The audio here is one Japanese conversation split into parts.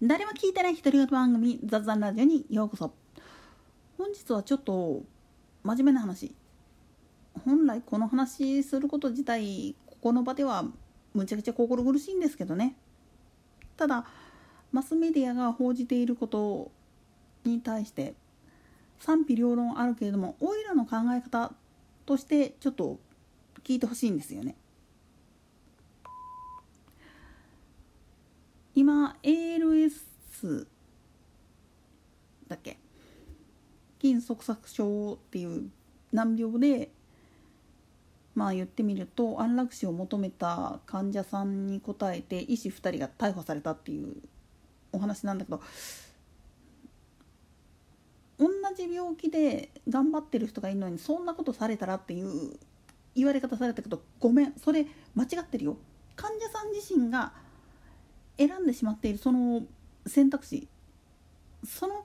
誰も聞いてない独り言番組雑談ラジオにようこそ。本日はちょっと真面目な話。本来この話すること自体ここの場ではむちゃくちゃ心苦しいんですけどね。ただマスメディアが報じていることに対して賛否両論あるけれどもオイラの考え方としてちょっと聞いてほしいんですよね。今 ALS だっけ？筋側索症っていう難病でまあ言ってみると安楽死を求めた患者さんに応えて医師2人が逮捕されたっていうお話なんだけど同じ病気で頑張ってる人がいるのにそんなことされたらっていう言われ方されたけどごめんそれ間違ってるよ。患者さん自身が選んでしまっているその選択肢その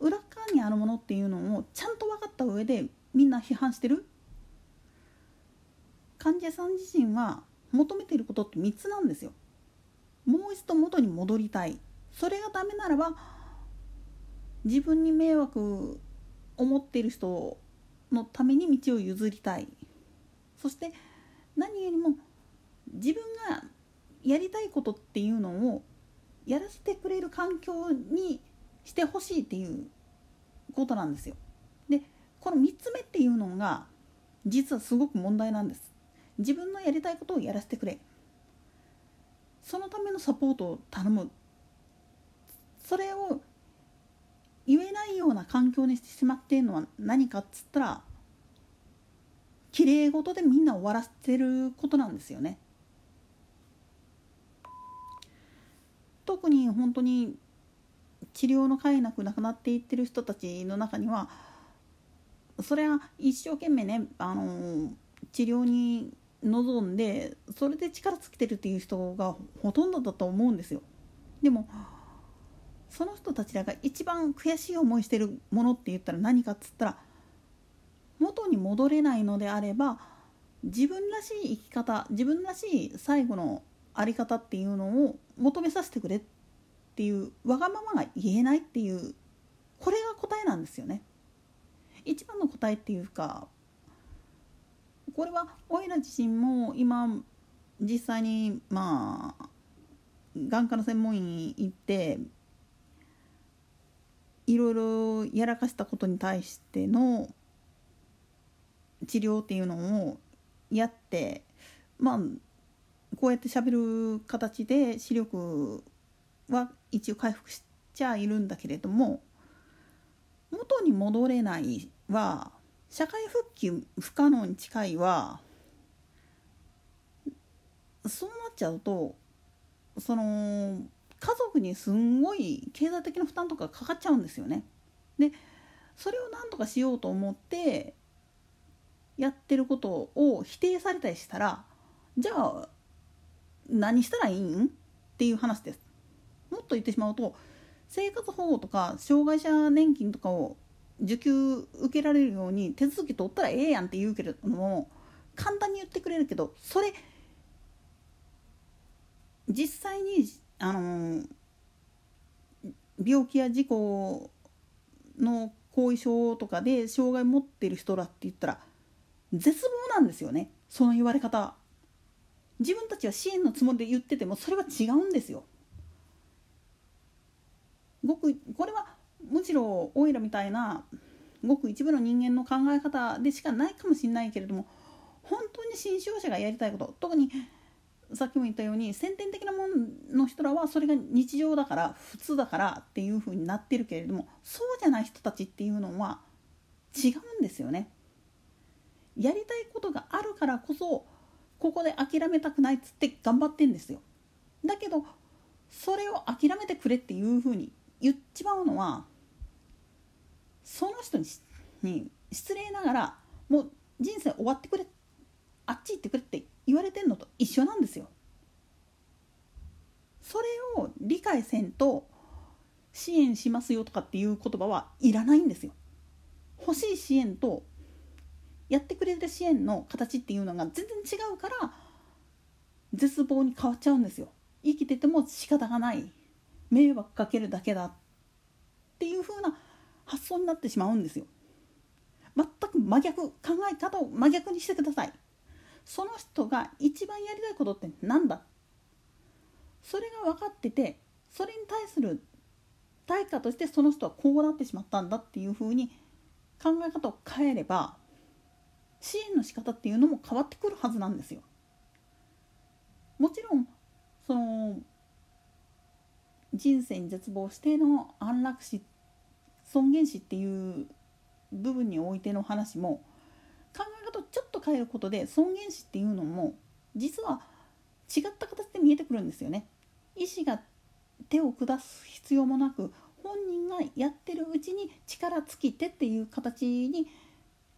裏側にあるものっていうのをちゃんと分かった上でみんな批判してる？患者さん自身は求めていることって3つなんですよ。もう一度元に戻りたい。それがダメならば自分に迷惑思っている人のために道を譲りたい。そして何よりも自分やりたいことっていうのをやらせてくれる環境にしてほしいっていうことなんですよ。でこの3つ目っていうのが実はすごく問題なんです。自分のやりたいことをやらせてくれそのためのサポートを頼むそれを言えないような環境にしてしまっているのは何かっつったらきれい事でみんな終わらせてることなんですよね。特に本当に治療の甲斐なく亡くなっていってる人たちの中にはそれは一生懸命ねあの治療に望んでそれで力尽きてるっていう人がほとんどだと思うんですよ。でもその人たちらが一番悔しい思いしてるものって言ったら何かっつったら元に戻れないのであれば自分らしい生き方自分らしい最後の在り方っていうのを求めさせてくれっていうわがままが言えないっていうこれが答えなんですよね。一番の答えっていうかこれはおいら自身も今実際にまあ眼科の専門医に行っていろいろやらかしたことに対しての治療っていうのをやってまあこうやってしゃべる形で視力は一応回復しちゃいるんだけれども元に戻れないは社会復帰不可能に近いはそうなっちゃうとその家族にすんごい経済的な負担とかかかっちゃうんですよね。でそれを何とかしようと思ってやってることを否定されたりしたらじゃあ何したらいいん？っていう話です。もっと言ってしまうと生活保護とか障害者年金とかを受給受けられるように手続き取ったらええやんって言うけれども簡単に言ってくれるけどそれ実際にあの病気や事故の後遺症とかで障害持ってる人らって言ったら絶望なんですよね。その言われ方。自分たちは支援のつもりで言っててもそれは違うんですよごくこれはむしろオイラみたいなごく一部の人間の考え方でしかないかもしれないけれども本当に新商者がやりたいこと特にさっきも言ったように先天的なものの人らはそれが日常だから普通だからっていう風になってるけれどもそうじゃない人たちっていうのは違うんですよね。やりたいことがあるからこそここで諦めたくないっつって頑張ってんですよ。だけどそれを諦めてくれっていう風に言っちまうのはその人にに失礼ながらもう人生終わってくれあっち行ってくれって言われてんのと一緒なんですよ。それを理解せんと支援しますよとかっていう言葉はいらないんですよ。欲しい支援とやってくれる支援の形っていうのが全然違うから絶望に変わっちゃうんですよ。生きてても仕方がない迷惑かけるだけだっていう風な発想になってしまうんですよ。全く真逆考え方を真逆にしてください。その人が一番やりたいことって何だ？それが分かっててそれに対する対価としてその人はこうなってしまったんだっていうふうに考え方を変えれば支援の仕方っていうのも変わってくるはずなんですよ。もちろんその人生に絶望しての安楽死尊厳死っていう部分においての話も考え方をちょっと変えることで尊厳死っていうのも実は違った形で見えてくるんですよね。医師が手を下す必要もなく本人がやってるうちに力尽きてっていう形に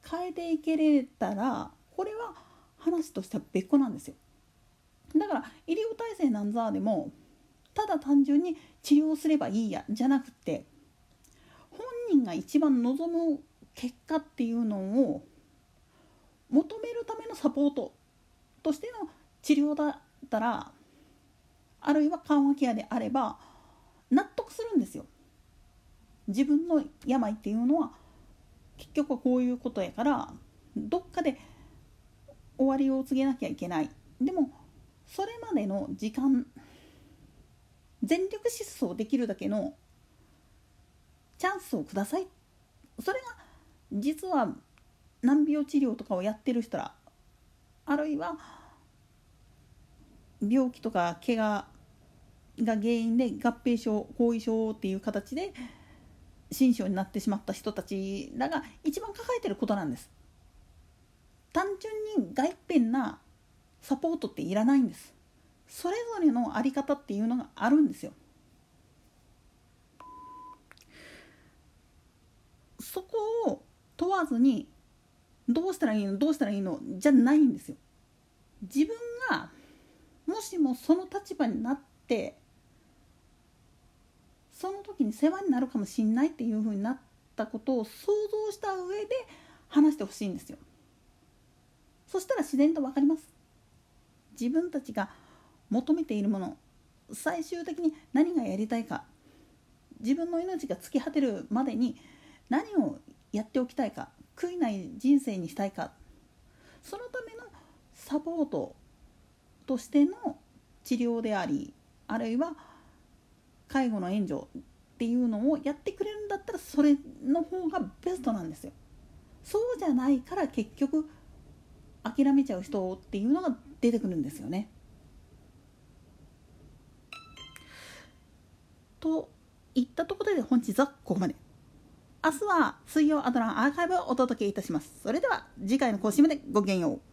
変えていけれたらこれは話としては別個なんですよ。だから医療体制なんざでもただ単純に治療すればいいやじゃなくて本人が一番望む結果っていうのを求めるためのサポートとしての治療だったらあるいは緩和ケアであれば納得するんですよ。自分の病っていうのは結局はこういうことやからどっかで終わりを告げなきゃいけない。でもそれまでの時間全力疾走できるだけのチャンスをください。それが実は難病治療とかをやってる人らあるいは病気とか怪我が原因で合併症後遺症っていう形で心症になってしまった人たちらが一番抱えてることなんです。単純に外変なサポートっていらないんです。それぞれの在り方っていうのがあるんですよ。そこを問わずにどうしたらいいのどうしたらいいのじゃないんですよ。自分がもしもその立場になってその時に世話になるかもしんないっていう風になったことを想像した上で話してほしいんですよ。そしたら自然と分かります。自分たちが求めているもの最終的に何がやりたいか自分の命が尽き果てるまでに何をやっておきたいか悔いない人生にしたいかそのためのサポートとしての治療でありあるいは介護の援助っていうのをやってくれるんだったらそれの方がベストなんですよ。そうじゃないから結局諦めちゃう人っていうのが出てくるんですよね。といったところで本日はここまで。明日は水曜アドランアーカイブをお届けいたします。それでは次回の更新までごきげんよう。